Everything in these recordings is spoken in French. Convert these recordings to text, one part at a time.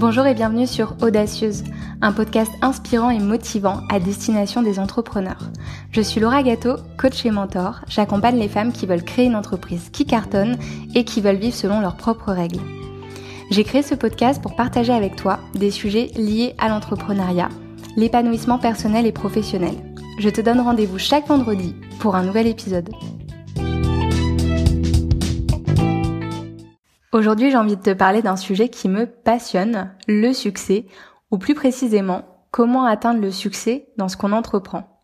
Bonjour et bienvenue sur Audacieuse, un podcast inspirant et motivant à destination des entrepreneurs. Je suis Laura Gâteau, coach et mentor. J'accompagne les femmes qui veulent créer une entreprise qui cartonne et qui veulent vivre selon leurs propres règles. J'ai créé ce podcast pour partager avec toi des sujets liés à l'entrepreneuriat, l'épanouissement personnel et professionnel. Je te donne rendez-vous chaque vendredi pour un nouvel épisode. Aujourd'hui, j'ai envie de te parler d'un sujet qui me passionne, le succès, ou plus précisément, comment atteindre le succès dans ce qu'on entreprend.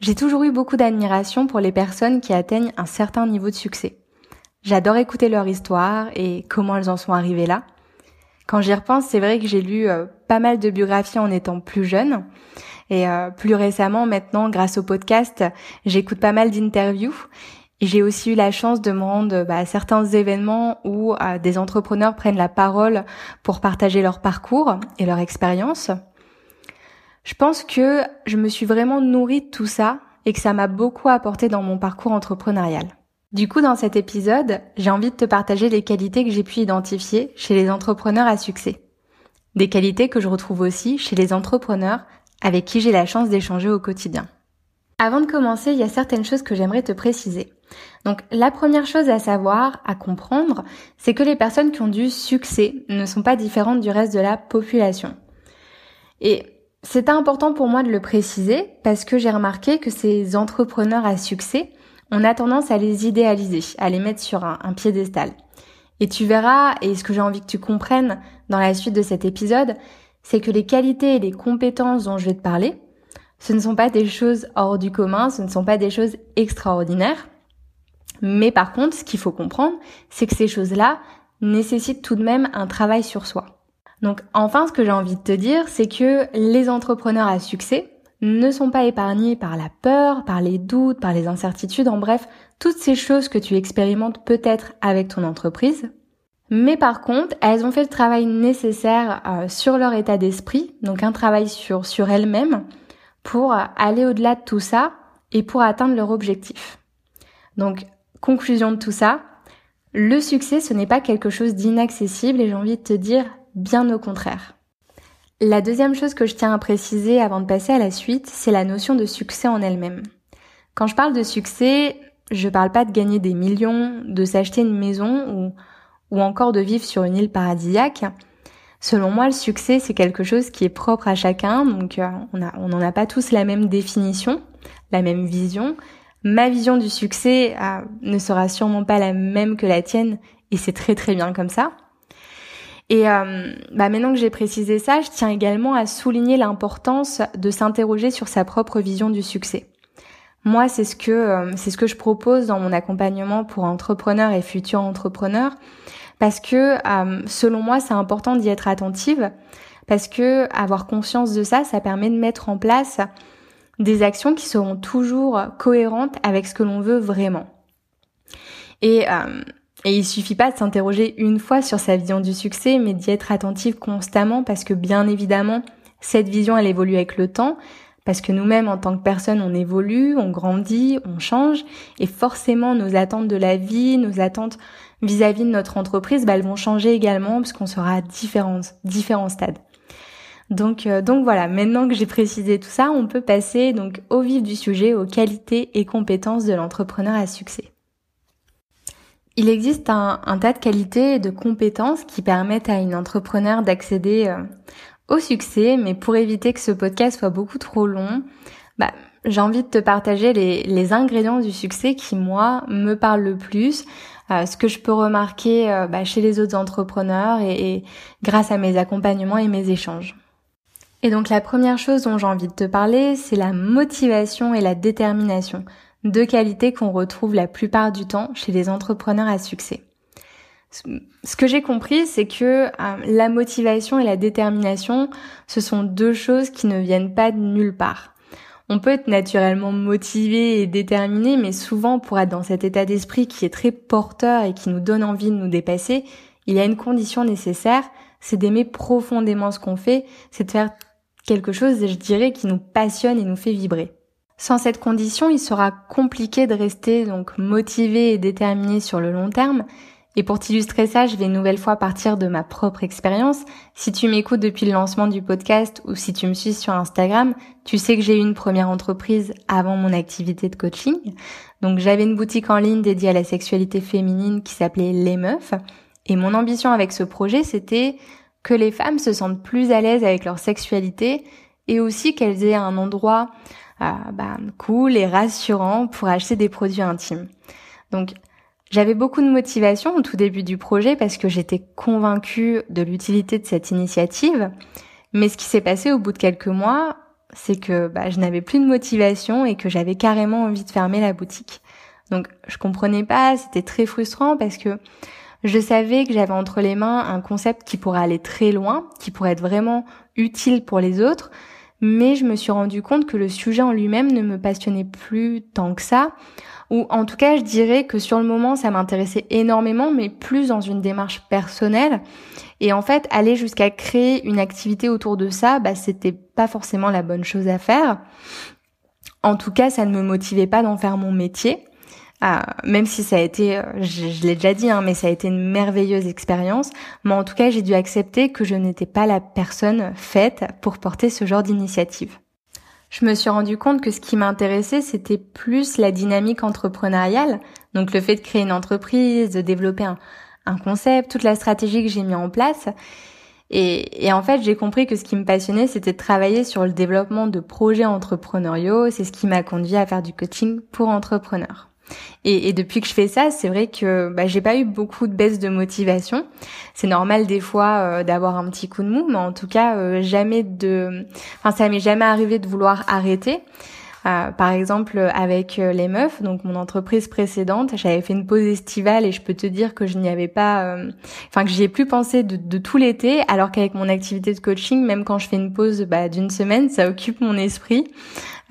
J'ai toujours eu beaucoup d'admiration pour les personnes qui atteignent un certain niveau de succès. J'adore écouter leur histoire et comment elles en sont arrivées là. Quand j'y repense, c'est vrai que j'ai lu euh, pas mal de biographies en étant plus jeune. Et euh, plus récemment, maintenant, grâce au podcast, j'écoute pas mal d'interviews. J'ai aussi eu la chance de me rendre bah, à certains événements où euh, des entrepreneurs prennent la parole pour partager leur parcours et leur expérience. Je pense que je me suis vraiment nourrie de tout ça et que ça m'a beaucoup apporté dans mon parcours entrepreneurial. Du coup, dans cet épisode, j'ai envie de te partager les qualités que j'ai pu identifier chez les entrepreneurs à succès. Des qualités que je retrouve aussi chez les entrepreneurs avec qui j'ai la chance d'échanger au quotidien. Avant de commencer, il y a certaines choses que j'aimerais te préciser. Donc la première chose à savoir, à comprendre, c'est que les personnes qui ont du succès ne sont pas différentes du reste de la population. Et c'est important pour moi de le préciser parce que j'ai remarqué que ces entrepreneurs à succès, on a tendance à les idéaliser, à les mettre sur un, piédestal. Et tu verras, et ce que j'ai envie que tu comprennes dans la suite de cet épisode, c'est que les qualités et les compétences dont je vais te parler, ce ne sont pas des choses hors du commun, ce ne sont pas des choses extraordinaires. Mais par contre, ce qu'il faut comprendre, c'est que ces choses-là nécessitent tout de même un travail sur soi. Donc enfin, ce que j'ai envie de te dire, c'est que les entrepreneurs à succès ne sont pas épargnés par la peur, par les doutes, par les incertitudes, en bref, toutes ces choses que tu expérimentes peut-être avec ton entreprise. Mais par contre, elles ont fait le travail nécessaire euh, sur leur état d'esprit, donc un travail sur, sur elles-mêmes, pour aller au-delà de tout ça et pour atteindre leur objectif. Donc, conclusion de tout ça, le succès, ce n'est pas quelque chose d'inaccessible et j'ai envie de te dire bien au contraire. La deuxième chose que je tiens à préciser avant de passer à la suite, c'est la notion de succès en elle-même. Quand je parle de succès, je parle pas de gagner des millions, de s'acheter une maison ou, ou encore de vivre sur une île paradisiaque. Selon moi, le succès, c'est quelque chose qui est propre à chacun, donc euh, on n'en a pas tous la même définition, la même vision. Ma vision du succès euh, ne sera sûrement pas la même que la tienne, et c'est très très bien comme ça. Et euh, bah maintenant que j'ai précisé ça, je tiens également à souligner l'importance de s'interroger sur sa propre vision du succès. Moi, c'est ce que c'est ce que je propose dans mon accompagnement pour entrepreneurs et futurs entrepreneurs parce que euh, selon moi c'est important d'y être attentive. Parce que avoir conscience de ça, ça permet de mettre en place des actions qui seront toujours cohérentes avec ce que l'on veut vraiment. Et, euh, et il suffit pas de s'interroger une fois sur sa vision du succès, mais d'y être attentive constamment parce que bien évidemment, cette vision, elle évolue avec le temps, parce que nous-mêmes, en tant que personnes, on évolue, on grandit, on change, et forcément, nos attentes de la vie, nos attentes vis-à-vis de notre entreprise, bah, elles vont changer également parce qu'on sera à différents, différents stades. Donc, euh, donc voilà, maintenant que j'ai précisé tout ça, on peut passer donc au vif du sujet, aux qualités et compétences de l'entrepreneur à succès. Il existe un, tas de qualités et de compétences qui permettent à une entrepreneur d'accéder euh, au succès, mais pour éviter que ce podcast soit beaucoup trop long, bah, j'ai envie de te partager les, ingrédients du succès qui, moi, me parlent le plus, ce que je peux remarquer euh, bah, chez les autres entrepreneurs et, grâce à mes accompagnements et mes échanges. Et donc la première chose dont j'ai envie de te parler, c'est la motivation et la détermination, deux qualités qu'on retrouve la plupart du temps chez les entrepreneurs à succès. Ce que j'ai compris, c'est que euh, la motivation et la détermination, ce sont deux choses qui ne viennent pas de nulle part. On peut être naturellement motivé et déterminé, mais souvent pour être dans cet état d'esprit qui est très porteur et qui nous donne envie de nous dépasser, il y a une condition nécessaire, c'est d'aimer profondément ce qu'on fait, c'est de faire quelque chose, je dirais, qui nous passionne et nous fait vibrer. Sans cette condition, il sera compliqué de rester donc motivé et déterminé sur le long terme, Et pour t'illustrer ça, je vais une nouvelle fois partir de ma propre expérience. Si tu m'écoutes depuis le lancement du podcast ou si tu me suis sur Instagram, tu sais que j'ai eu une première entreprise avant mon activité de coaching. Donc j'avais une boutique en ligne dédiée à la sexualité féminine qui s'appelait Les Meufs. Et mon ambition avec ce projet, c'était que les femmes se sentent plus à l'aise avec leur sexualité et aussi qu'elles aient un endroit euh, bah, cool et rassurant pour acheter des produits intimes. Donc j'avais beaucoup de motivation au tout début du projet parce que j'étais convaincue de l'utilité de cette initiative. Mais ce qui s'est passé au bout de quelques mois, c'est que bah, je n'avais plus de motivation et que j'avais carrément envie de fermer la boutique. Donc je comprenais pas, c'était très frustrant parce que je savais que j'avais entre les mains un concept qui pourrait aller très loin, qui pourrait être vraiment utile pour les autres, mais je me suis rendu compte que le sujet en lui-même ne me passionnait plus tant que ça ou en tout cas je dirais que sur le moment ça m'intéressait énormément mais plus dans une démarche personnelle. Et en fait aller jusqu'à créer une activité autour de ça bah c'était pas forcément la bonne chose à faire. En tout cas ça ne me motivait pas d'en faire mon métier. Ah, même si ça a été, euh, je, je l'ai déjà dit, hein, mais ça a été une merveilleuse expérience. Mais en tout cas, j'ai dû accepter que je n'étais pas la personne faite pour porter ce genre d'initiative je me suis rendu compte que ce qui m'intéressait, c'était plus la dynamique entrepreneuriale, donc le fait de créer une entreprise, de développer un, concept, toute la stratégie que j'ai mis en place. Et, et en fait, j'ai compris que ce qui me passionnait, c'était de travailler sur le développement de projets entrepreneuriaux. C'est ce qui m'a conduit à faire du coaching pour entrepreneurs. Et, depuis que je fais ça, c'est vrai que bah, j'ai pas eu beaucoup de baisse de motivation. C'est normal des fois euh, d'avoir un petit coup de mou, mais en tout cas euh, jamais de, enfin ça m'est jamais arrivé de vouloir arrêter. Euh, par exemple, avec les meufs, donc mon entreprise précédente, j'avais fait une pause estivale et je peux te dire que je n'y avais pas, enfin que j'y ai plus pensé de, de tout l'été, alors qu'avec mon activité de coaching, même quand je fais une pause bah, d'une semaine, ça occupe mon esprit.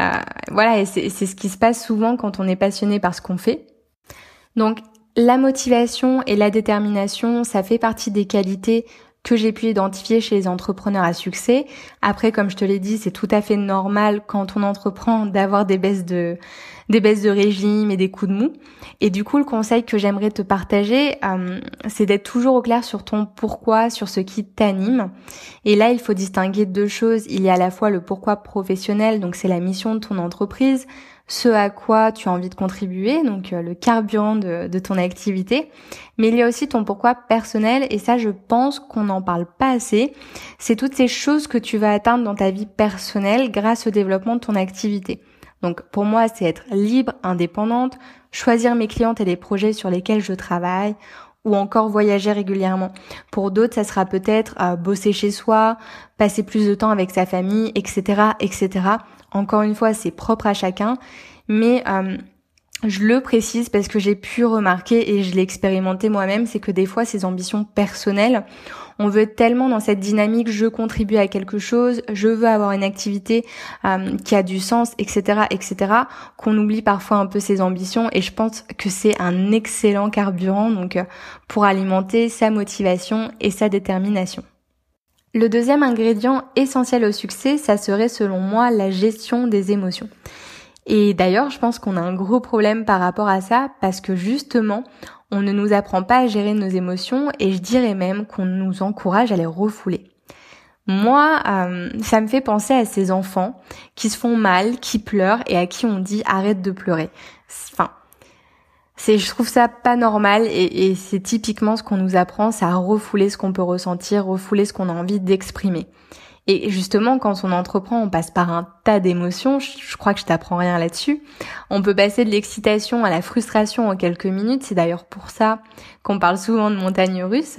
Euh, voilà, et c'est ce qui se passe souvent quand on est passionné par ce qu'on fait. Donc la motivation et la détermination, ça fait partie des qualités que j'ai pu identifier chez les entrepreneurs à succès. Après, comme je te l'ai dit, c'est tout à fait normal quand on entreprend d'avoir des baisses de des baisses de régime et des coups de mou. Et du coup, le conseil que j'aimerais te partager, euh, c'est d'être toujours au clair sur ton pourquoi, sur ce qui t'anime. Et là, il faut distinguer deux choses. Il y a à la fois le pourquoi professionnel, donc c'est la mission de ton entreprise, ce à quoi tu as envie de contribuer, donc euh, le carburant de, de, ton activité. Mais il y a aussi ton pourquoi personnel, et ça je pense qu'on n'en parle pas assez. C'est toutes ces choses que tu vas atteindre dans ta vie personnelle grâce au développement de ton activité. Donc pour moi, c'est être libre, indépendante, choisir mes clientes et les projets sur lesquels je travaille, ou encore voyager régulièrement. Pour d'autres, ça sera peut-être euh, bosser chez soi, passer plus de temps avec sa famille, etc., etc. Encore une fois, c'est propre à chacun, mais euh, je le précise parce que j'ai pu remarquer et je l'ai expérimenté moi-même, c'est que des fois ces ambitions personnelles, on veut tellement dans cette dynamique, je contribue à quelque chose, je veux avoir une activité euh, qui a du sens, etc., etc., qu'on oublie parfois un peu ses ambitions. Et je pense que c'est un excellent carburant donc euh, pour alimenter sa motivation et sa détermination. Le deuxième ingrédient essentiel au succès, ça serait selon moi la gestion des émotions. Et d'ailleurs, je pense qu'on a un gros problème par rapport à ça parce que justement, on ne nous apprend pas à gérer nos émotions et je dirais même qu'on nous encourage à les refouler. Moi, euh, ça me fait penser à ces enfants qui se font mal, qui pleurent et à qui on dit arrête de pleurer. C'est, je trouve ça pas normal et, et c'est typiquement ce qu'on nous apprend, c'est à refouler ce qu'on peut ressentir, refouler ce qu'on a envie d'exprimer. Et justement, quand on entreprend, on passe par un tas d'émotions. Je, crois que je t'apprends rien là-dessus. On peut passer de l'excitation à la frustration en quelques minutes. C'est d'ailleurs pour ça qu'on parle souvent de montagne russe.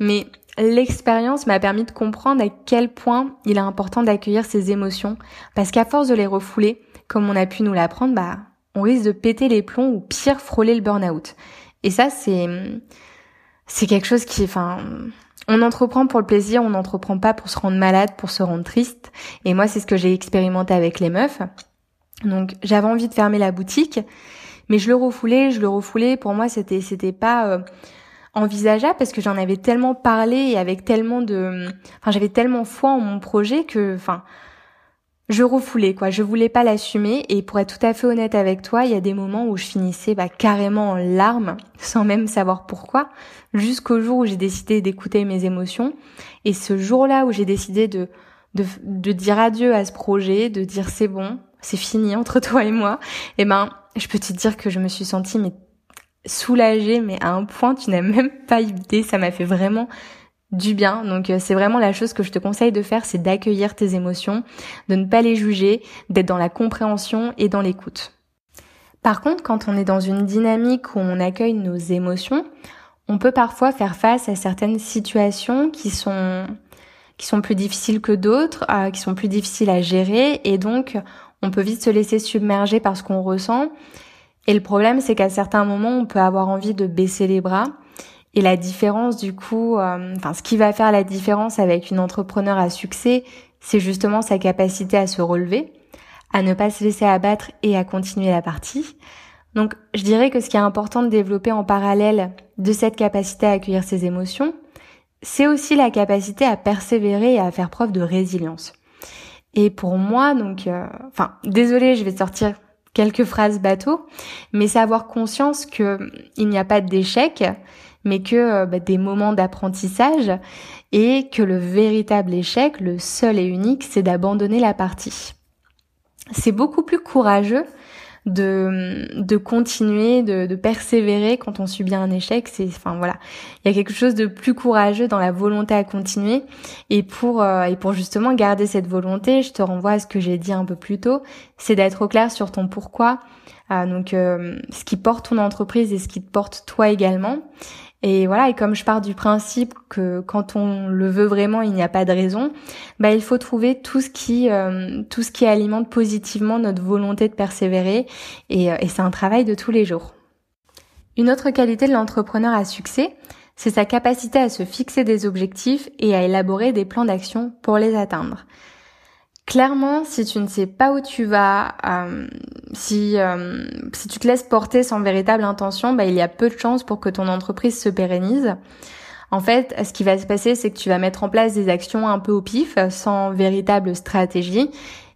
Mais l'expérience m'a permis de comprendre à quel point il est important d'accueillir ces émotions. Parce qu'à force de les refouler, comme on a pu nous l'apprendre, bah, on risque de péter les plombs ou pire frôler le burn-out. Et ça, c'est, c'est quelque chose qui, enfin, on entreprend pour le plaisir, on n'entreprend pas pour se rendre malade, pour se rendre triste. Et moi, c'est ce que j'ai expérimenté avec les meufs. Donc, j'avais envie de fermer la boutique, mais je le refoulais, je le refoulais. Pour moi, c'était c'était pas euh, envisageable parce que j'en avais tellement parlé et avec tellement de, enfin, j'avais tellement foi en mon projet que, enfin, je refoulais quoi, je voulais pas l'assumer. Et pour être tout à fait honnête avec toi, il y a des moments où je finissais bah, carrément en larmes sans même savoir pourquoi, jusqu'au jour où j'ai décidé d'écouter mes émotions. Et ce jour-là où j'ai décidé de, de, de dire adieu à ce projet, de dire c'est bon, c'est fini entre toi et moi, et eh ben je peux te dire que je me suis sentie mais soulagée mais à un point tu n'as même pas idée, ça m'a fait vraiment du bien. Donc euh, c'est vraiment la chose que je te conseille de faire, c'est d'accueillir tes émotions, de ne pas les juger, d'être dans la compréhension et dans l'écoute. Par contre, quand on est dans une dynamique où on accueille nos émotions, on peut parfois faire face à certaines situations qui sont qui sont plus difficiles que d'autres, euh, qui sont plus difficiles à gérer et donc on peut vite se laisser submerger par ce qu'on ressent. Et le problème, c'est qu'à certains moments, on peut avoir envie de baisser les bras et la différence du coup, euh, enfin ce qui va faire la différence avec une entrepreneur à succès, c'est justement sa capacité à se relever, à ne pas se laisser abattre et à continuer la partie. Donc je dirais que ce qui est important de développer en parallèle de cette capacité à accueillir ses émotions, c'est aussi la capacité à persévérer et à faire preuve de résilience. Et pour moi, donc, euh, enfin, désolé, je vais sortir quelques phrases bateau, mais c'est avoir conscience que il n'y a pas d'échec, mais que euh, bah, des moments d'apprentissage et que le véritable échec, le seul et unique, c'est d'abandonner la partie. C'est beaucoup plus courageux de, de continuer, de, de persévérer quand on subit un échec. C'est, enfin voilà, il y a quelque chose de plus courageux dans la volonté à continuer. Et pour euh, et pour justement garder cette volonté, je te renvoie à ce que j'ai dit un peu plus tôt, c'est d'être au clair sur ton pourquoi. Euh, donc ce qui porte ton entreprise et ce qui te porte toi également. Et voilà, et comme je pars du principe que quand on le veut vraiment, il n'y a pas de raison, bah il faut trouver tout ce qui euh, tout ce qui alimente positivement notre volonté de persévérer et, euh, et c'est un travail de tous les jours. Une autre qualité de l'entrepreneur à succès, c'est sa capacité à se fixer des objectifs et à élaborer des plans d'action pour les atteindre. Clairement, si tu ne sais pas où tu vas, euh, si euh, si tu te laisses porter sans véritable intention, bah, il y a peu de chances pour que ton entreprise se pérennise. En fait, ce qui va se passer, c'est que tu vas mettre en place des actions un peu au pif, sans véritable stratégie,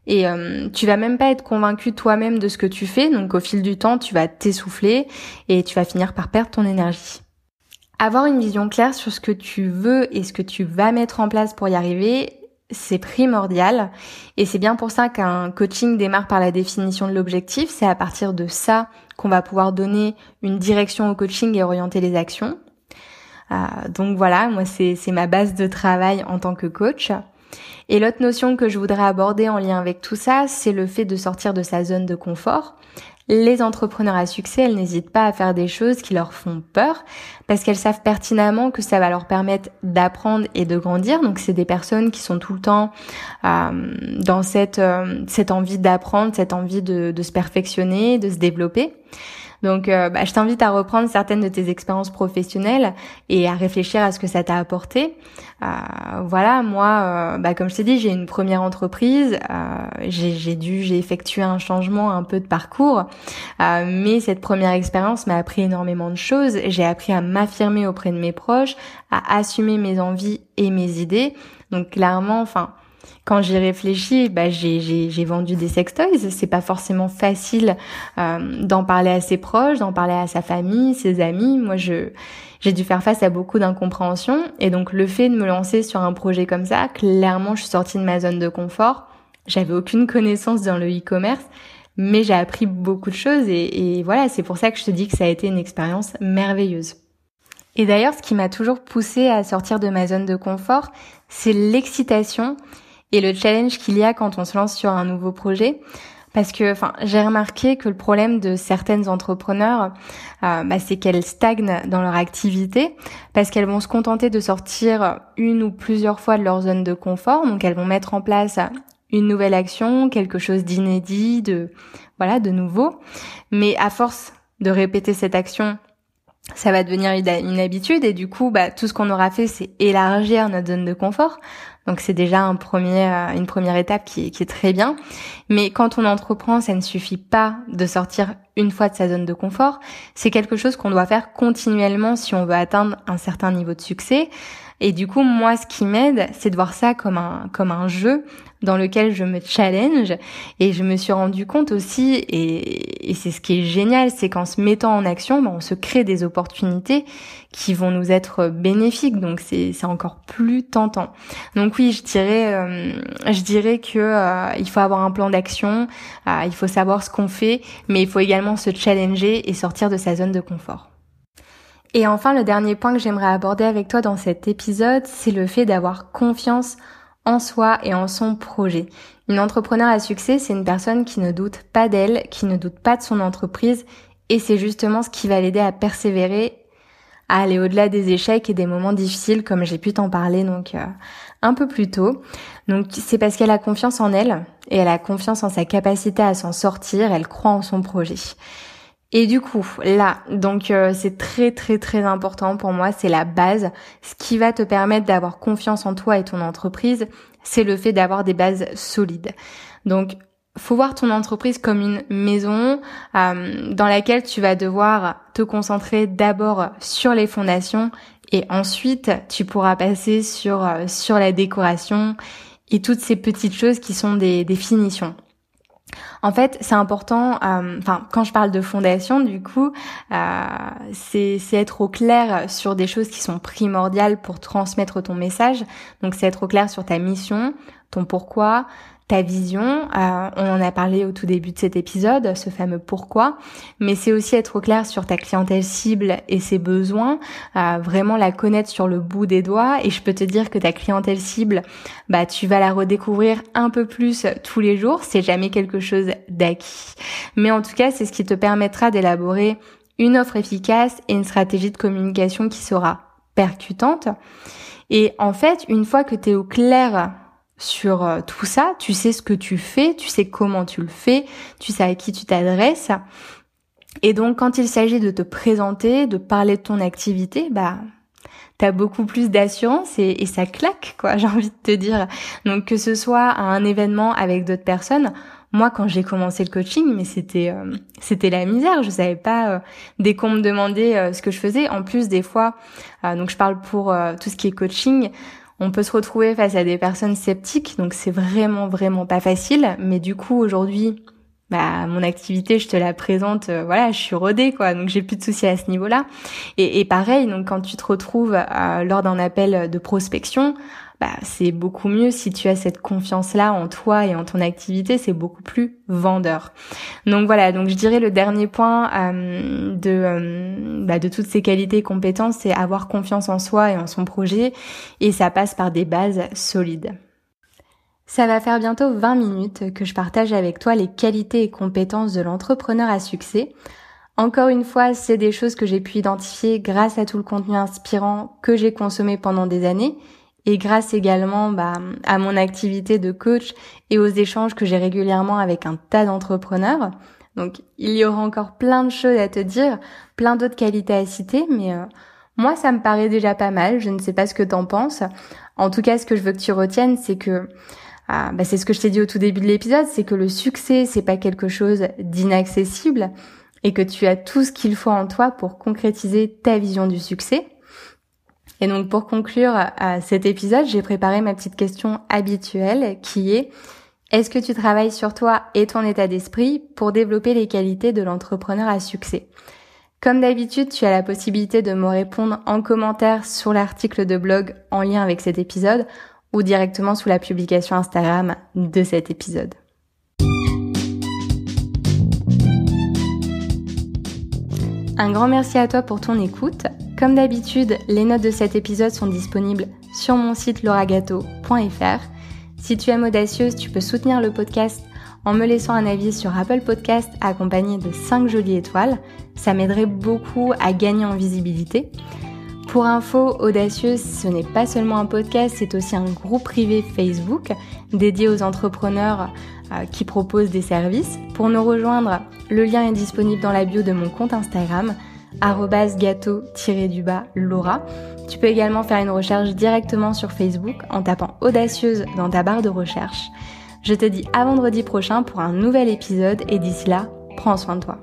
et euh, tu vas même pas être convaincu toi-même de ce que tu fais. Donc, au fil du temps, tu vas t'essouffler et tu vas finir par perdre ton énergie. Avoir une vision claire sur ce que tu veux et ce que tu vas mettre en place pour y arriver, c'est primordial et c'est bien pour ça qu'un coaching démarre par la définition de l'objectif. C'est à partir de ça qu'on va pouvoir donner une direction au coaching et orienter les actions. Euh, donc voilà, moi c'est ma base de travail en tant que coach. Et l'autre notion que je voudrais aborder en lien avec tout ça, c'est le fait de sortir de sa zone de confort les entrepreneurs à succès, elles n'hésitent pas à faire des choses qui leur font peur parce qu'elles savent pertinemment que ça va leur permettre d'apprendre et de grandir. Donc c'est des personnes qui sont tout le temps euh, dans cette, euh, cette envie d'apprendre, cette envie de, de se perfectionner, de se développer. Donc, euh, bah, je t'invite à reprendre certaines de tes expériences professionnelles et à réfléchir à ce que ça t'a apporté. Euh, voilà, moi, euh, bah, comme je t'ai dit, j'ai une première entreprise. j'ai dû, j'ai effectué un changement un peu de parcours, mais cette première expérience m'a appris énormément de choses. J'ai appris à m'affirmer auprès de mes proches, à assumer mes envies et mes idées. Donc, clairement, enfin quand j'y réfléchis, bah, j'ai vendu des sextoys. C'est pas forcément facile euh, d'en parler à ses proches, d'en parler à sa famille, ses amis. Moi, je j'ai dû faire face à beaucoup d'incompréhension. Et donc, le fait de me lancer sur un projet comme ça, clairement, je suis sortie de ma zone de confort. J'avais aucune connaissance dans le e-commerce, mais j'ai appris beaucoup de choses. Et, et voilà, c'est pour ça que je te dis que ça a été une expérience merveilleuse. Et d'ailleurs, ce qui m'a toujours poussée à sortir de ma zone de confort, c'est l'excitation et le challenge qu'il y a quand on se lance sur un nouveau projet. Parce que, enfin, j'ai remarqué que le problème de certaines entrepreneurs, euh, bah, c'est qu'elles stagnent dans leur activité parce qu'elles vont se contenter de sortir une ou plusieurs fois de leur zone de confort. Donc, elles vont mettre en place une nouvelle action, quelque chose d'inédit, de voilà, de nouveau. Mais à force de répéter cette action ça va devenir une habitude et du coup, bah, tout ce qu'on aura fait, c'est élargir notre zone de confort. Donc c'est déjà un premier, euh, une première étape qui, qui est très bien. Mais quand on entreprend, ça ne suffit pas de sortir une fois de sa zone de confort. C'est quelque chose qu'on doit faire continuellement si on veut atteindre un certain niveau de succès. Et du coup, moi, ce qui m'aide, c'est de voir ça comme un, comme un jeu dans lequel je me challenge. Et je me suis rendu compte aussi, et, et c'est ce qui est génial, c'est qu'en se mettant en action, ben, on se crée des opportunités qui vont nous être bénéfiques. Donc c'est, c'est encore plus tentant. Donc oui, je dirais, euh, je dirais que euh, il faut avoir un plan d'action, euh, il faut savoir ce qu'on fait, mais il faut également se challenger et sortir de sa zone de confort. Et enfin, le dernier point que j'aimerais aborder avec toi dans cet épisode, c'est le fait d'avoir confiance en soi et en son projet. Une entrepreneur à succès, c'est une personne qui ne doute pas d'elle, qui ne doute pas de son entreprise, et c'est justement ce qui va l'aider à persévérer, à aller au-delà des échecs et des moments difficiles, comme j'ai pu t'en parler donc euh, un peu plus tôt. Donc c'est parce qu'elle a confiance en elle et elle a confiance en sa capacité à s'en sortir, elle croit en son projet. Et du coup, là, donc euh, c'est très très très important pour moi, c'est la base. Ce qui va te permettre d'avoir confiance en toi et ton entreprise, c'est le fait d'avoir des bases solides. Donc, faut voir ton entreprise comme une maison euh, dans laquelle tu vas devoir te concentrer d'abord sur les fondations et ensuite tu pourras passer sur euh, sur la décoration et toutes ces petites choses qui sont des, des finitions. En fait, c'est important. Euh, enfin, quand je parle de fondation, du coup, euh, c'est être au clair sur des choses qui sont primordiales pour transmettre ton message. Donc, c'est être au clair sur ta mission, ton pourquoi, ta vision. Euh, on en a parlé au tout début de cet épisode, ce fameux pourquoi. Mais c'est aussi être au clair sur ta clientèle cible et ses besoins, euh, vraiment la connaître sur le bout des doigts. Et je peux te dire que ta clientèle cible, bah tu vas la redécouvrir un peu plus tous les jours. C'est jamais quelque chose d'acquis. Mais en tout cas, c'est ce qui te permettra d'élaborer une offre efficace et une stratégie de communication qui sera percutante. Et en fait, une fois que tu es au clair sur euh, tout ça, tu sais ce que tu fais, tu sais comment tu le fais, tu sais à qui tu t'adresses. Et donc quand il s'agit de te présenter, de parler de ton activité, bah t'as beaucoup plus d'assurance et, ça claque quoi, j'ai envie de te dire. Donc que ce soit à un événement avec d'autres personnes, moi quand j'ai commencé le coaching, mais c'était euh, c'était la misère, je savais pas euh, dès qu'on me demandait ce que je faisais. En plus des fois, donc je parle pour tout ce qui est coaching, on peut se retrouver face à des personnes sceptiques, donc c'est vraiment vraiment pas facile. Mais du coup aujourd'hui, bah mon activité, je te la présente, euh, voilà, je suis rodée quoi, donc j'ai plus de soucis à ce niveau-là. Et, pareil, donc quand tu te retrouves euh, lors d'un appel de prospection, bah, c'est beaucoup mieux si tu as cette confiance-là en toi et en ton activité, c'est beaucoup plus vendeur. Donc voilà, donc je dirais le dernier point euh, de, euh, bah, de toutes ces qualités et compétences, c'est avoir confiance en soi et en son projet, et ça passe par des bases solides. Ça va faire bientôt 20 minutes que je partage avec toi les qualités et compétences de l'entrepreneur à succès. Encore une fois, c'est des choses que j'ai pu identifier grâce à tout le contenu inspirant que j'ai consommé pendant des années et grâce également bah, à mon activité de coach et aux échanges que j'ai régulièrement avec un tas d'entrepreneurs. Donc il y aura encore plein de choses à te dire, plein d'autres qualités à citer, mais euh, moi ça me paraît déjà pas mal. Je ne sais pas ce que t'en penses. En tout cas, ce que je veux que tu retiennes, c'est que ah, bah, c'est ce que je t'ai dit au tout début de l'épisode, c'est que le succès c'est pas quelque chose d'inaccessible et que tu as tout ce qu'il faut en toi pour concrétiser ta vision du succès. Et donc pour conclure à cet épisode, j'ai préparé ma petite question habituelle qui est est-ce que tu travailles sur toi et ton état d'esprit pour développer les qualités de l'entrepreneur à succès? Comme d'habitude, tu as la possibilité de me répondre en commentaire sur l'article de blog en lien avec cet épisode ou directement sous la publication Instagram de cet épisode. Un grand merci à toi pour ton écoute. Comme d'habitude, les notes de cet épisode sont disponibles sur mon site lauragato.fr. Si tu aimes Audacieuse, tu peux soutenir le podcast en me laissant un avis sur Apple Podcast accompagné de 5 jolies étoiles. Ça m'aiderait beaucoup à gagner en visibilité. Pour info, Audacieuse, ce n'est pas seulement un podcast, c'est aussi un groupe privé Facebook dédié aux entrepreneurs euh, qui proposent des services. Pour nous rejoindre, le lien est disponible dans la bio de mon compte Instagram gâteau-du-bas Laura. Tu peux également faire une recherche directement sur Facebook en tapant audacieuse dans ta barre de recherche. Je te dis à vendredi prochain pour un nouvel épisode et d'ici là, prends soin de toi.